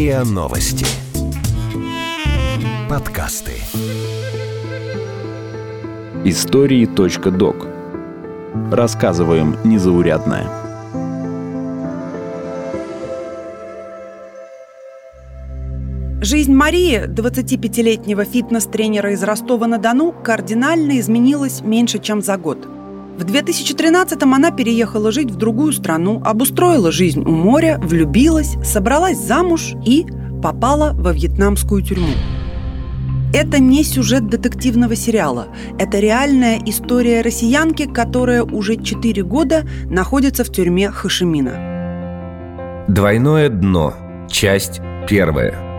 РИА Новости. Подкасты. Истории .док. Рассказываем незаурядное. Жизнь Марии, 25-летнего фитнес-тренера из Ростова-на-Дону, кардинально изменилась меньше, чем за год – в 2013-м она переехала жить в другую страну, обустроила жизнь у моря, влюбилась, собралась замуж и попала во вьетнамскую тюрьму. Это не сюжет детективного сериала. Это реальная история россиянки, которая уже 4 года находится в тюрьме Хашимина. Двойное дно. Часть первая.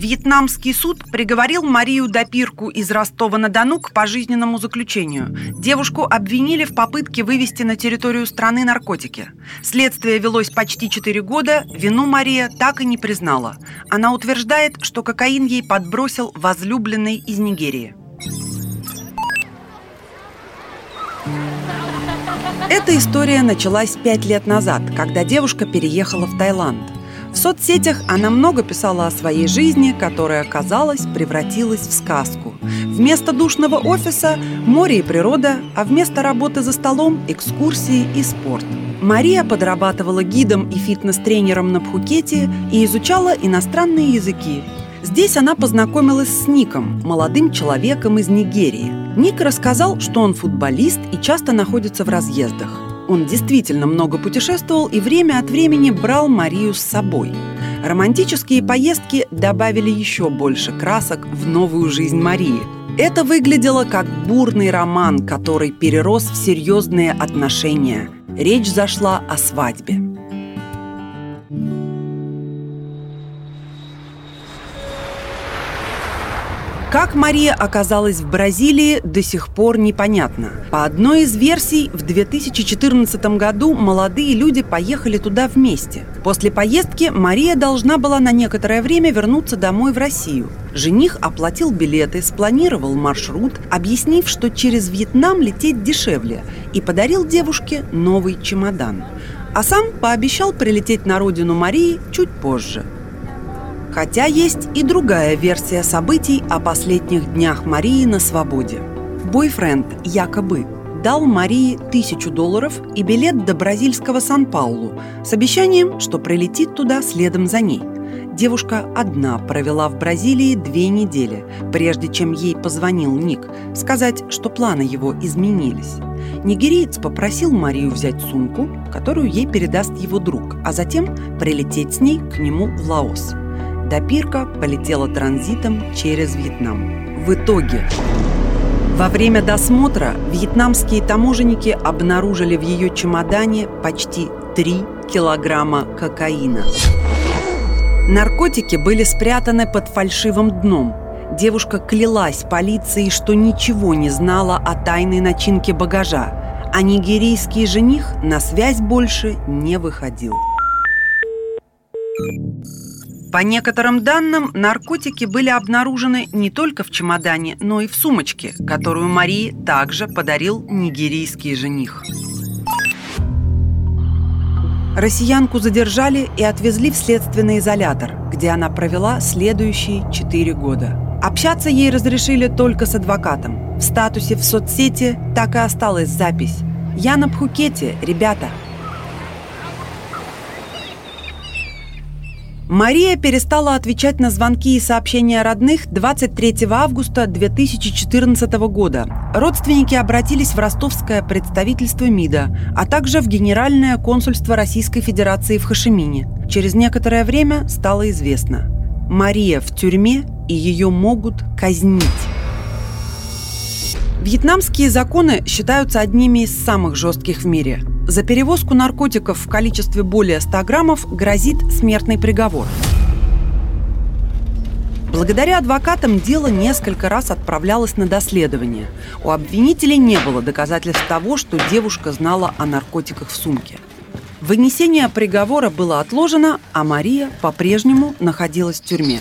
Вьетнамский суд приговорил Марию Допирку из Ростова-на-Дону к пожизненному заключению. Девушку обвинили в попытке вывести на территорию страны наркотики. Следствие велось почти 4 года, вину Мария так и не признала. Она утверждает, что кокаин ей подбросил возлюбленный из Нигерии. Эта история началась пять лет назад, когда девушка переехала в Таиланд – в соцсетях она много писала о своей жизни, которая, казалось, превратилась в сказку. Вместо душного офиса – море и природа, а вместо работы за столом – экскурсии и спорт. Мария подрабатывала гидом и фитнес-тренером на Пхукете и изучала иностранные языки. Здесь она познакомилась с Ником, молодым человеком из Нигерии. Ник рассказал, что он футболист и часто находится в разъездах. Он действительно много путешествовал и время от времени брал Марию с собой. Романтические поездки добавили еще больше красок в новую жизнь Марии. Это выглядело как бурный роман, который перерос в серьезные отношения. Речь зашла о свадьбе. Как Мария оказалась в Бразилии, до сих пор непонятно. По одной из версий, в 2014 году молодые люди поехали туда вместе. После поездки Мария должна была на некоторое время вернуться домой в Россию. Жених оплатил билеты, спланировал маршрут, объяснив, что через Вьетнам лететь дешевле, и подарил девушке новый чемодан. А сам пообещал прилететь на родину Марии чуть позже – Хотя есть и другая версия событий о последних днях Марии на свободе. Бойфренд якобы дал Марии тысячу долларов и билет до бразильского Сан-Паулу с обещанием, что прилетит туда следом за ней. Девушка одна провела в Бразилии две недели, прежде чем ей позвонил Ник, сказать, что планы его изменились. Нигериец попросил Марию взять сумку, которую ей передаст его друг, а затем прилететь с ней к нему в Лаос. Допирка полетела транзитом через Вьетнам. В итоге во время досмотра вьетнамские таможенники обнаружили в ее чемодане почти 3 килограмма кокаина. Наркотики были спрятаны под фальшивым дном. Девушка клялась полиции, что ничего не знала о тайной начинке багажа, а нигерийский жених на связь больше не выходил. По некоторым данным, наркотики были обнаружены не только в чемодане, но и в сумочке, которую Марии также подарил нигерийский жених. Россиянку задержали и отвезли в следственный изолятор, где она провела следующие четыре года. Общаться ей разрешили только с адвокатом. В статусе в соцсети так и осталась запись «Я на Пхукете, ребята, Мария перестала отвечать на звонки и сообщения родных 23 августа 2014 года. Родственники обратились в ростовское представительство МИДа, а также в Генеральное консульство Российской Федерации в Хашимине. Через некоторое время стало известно. Мария в тюрьме и ее могут казнить. Вьетнамские законы считаются одними из самых жестких в мире. За перевозку наркотиков в количестве более 100 граммов грозит смертный приговор. Благодаря адвокатам дело несколько раз отправлялось на доследование. У обвинителей не было доказательств того, что девушка знала о наркотиках в сумке. Вынесение приговора было отложено, а Мария по-прежнему находилась в тюрьме.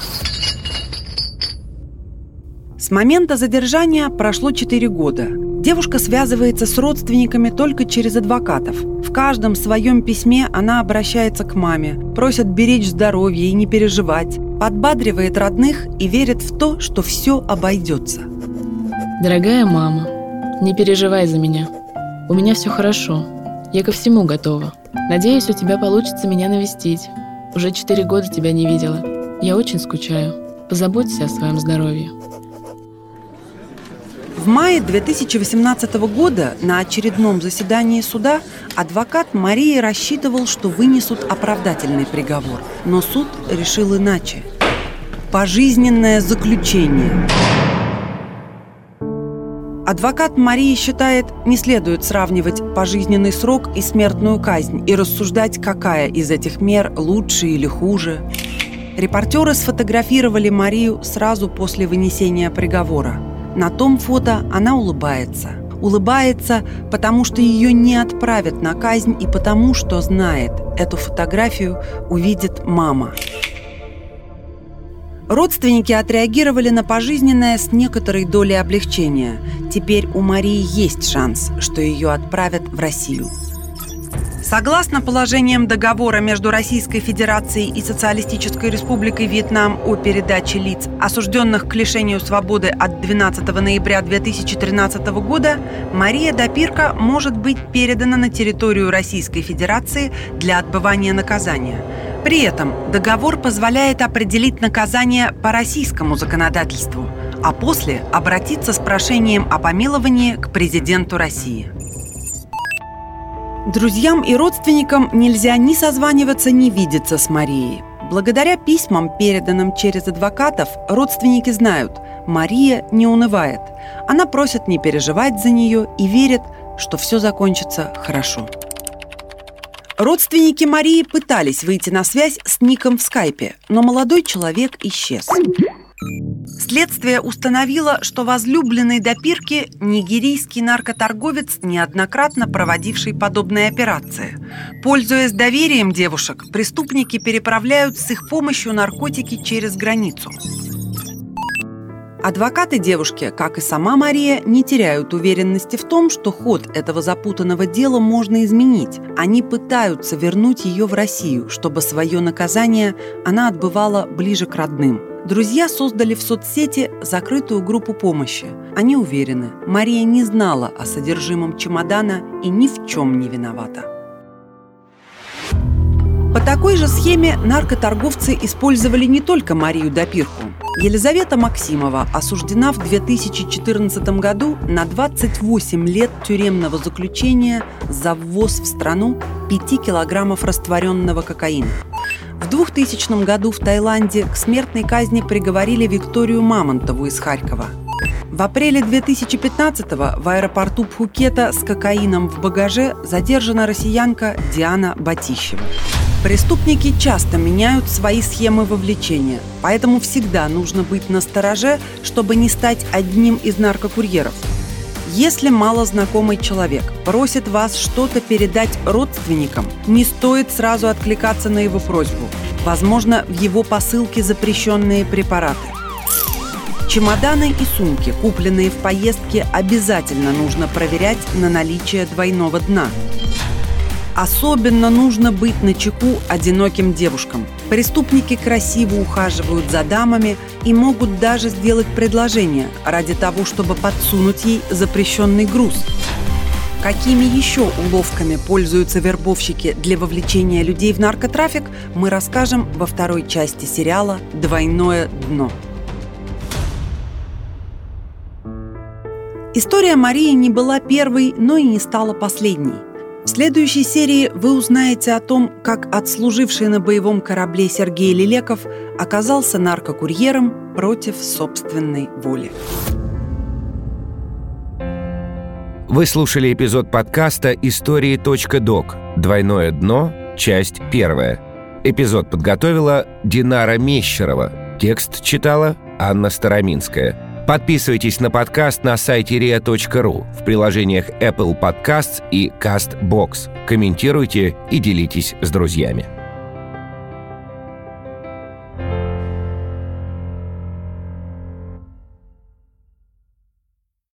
С момента задержания прошло 4 года. Девушка связывается с родственниками только через адвокатов. В каждом своем письме она обращается к маме, просит беречь здоровье и не переживать, подбадривает родных и верит в то, что все обойдется. Дорогая мама, не переживай за меня. У меня все хорошо. Я ко всему готова. Надеюсь, у тебя получится меня навестить. Уже четыре года тебя не видела. Я очень скучаю. Позаботься о своем здоровье. В мае 2018 года на очередном заседании суда адвокат Марии рассчитывал, что вынесут оправдательный приговор. Но суд решил иначе. Пожизненное заключение. Адвокат Марии считает, не следует сравнивать пожизненный срок и смертную казнь и рассуждать, какая из этих мер лучше или хуже. Репортеры сфотографировали Марию сразу после вынесения приговора. На том фото она улыбается. Улыбается, потому что ее не отправят на казнь и потому что знает, эту фотографию увидит мама. Родственники отреагировали на пожизненное с некоторой долей облегчения. Теперь у Марии есть шанс, что ее отправят в Россию. Согласно положениям договора между Российской Федерацией и Социалистической Республикой Вьетнам о передаче лиц, осужденных к лишению свободы от 12 ноября 2013 года, Мария Допирка может быть передана на территорию Российской Федерации для отбывания наказания. При этом договор позволяет определить наказание по российскому законодательству, а после обратиться с прошением о помиловании к президенту России. Друзьям и родственникам нельзя ни созваниваться, ни видеться с Марией. Благодаря письмам, переданным через адвокатов, родственники знают, Мария не унывает. Она просит не переживать за нее и верит, что все закончится хорошо. Родственники Марии пытались выйти на связь с Ником в скайпе, но молодой человек исчез. Следствие установило, что возлюбленный допирки – нигерийский наркоторговец, неоднократно проводивший подобные операции. Пользуясь доверием девушек, преступники переправляют с их помощью наркотики через границу. Адвокаты девушки, как и сама Мария, не теряют уверенности в том, что ход этого запутанного дела можно изменить. Они пытаются вернуть ее в Россию, чтобы свое наказание она отбывала ближе к родным. Друзья создали в соцсети закрытую группу помощи. Они уверены, Мария не знала о содержимом чемодана и ни в чем не виновата. По такой же схеме наркоторговцы использовали не только Марию Допирку. Елизавета Максимова осуждена в 2014 году на 28 лет тюремного заключения за ввоз в страну 5 килограммов растворенного кокаина. В 2000 году в Таиланде к смертной казни приговорили Викторию Мамонтову из Харькова. В апреле 2015-го в аэропорту Пхукета с кокаином в багаже задержана россиянка Диана Батищева. Преступники часто меняют свои схемы вовлечения, поэтому всегда нужно быть на стороже, чтобы не стать одним из наркокурьеров – если малознакомый человек просит вас что-то передать родственникам, не стоит сразу откликаться на его просьбу. Возможно, в его посылке запрещенные препараты. Чемоданы и сумки, купленные в поездке, обязательно нужно проверять на наличие двойного дна – Особенно нужно быть на чеку одиноким девушкам. Преступники красиво ухаживают за дамами и могут даже сделать предложение ради того, чтобы подсунуть ей запрещенный груз. Какими еще уловками пользуются вербовщики для вовлечения людей в наркотрафик, мы расскажем во второй части сериала «Двойное дно». История Марии не была первой, но и не стала последней. Следующей серии вы узнаете о том, как отслуживший на боевом корабле Сергей Лилеков оказался наркокурьером против собственной воли. Вы слушали эпизод подкаста «Истории.док. Двойное дно. Часть первая». Эпизод подготовила Динара Мещерова. Текст читала Анна Староминская. Подписывайтесь на подкаст на сайте ria.ru в приложениях Apple Podcasts и CastBox. Комментируйте и делитесь с друзьями.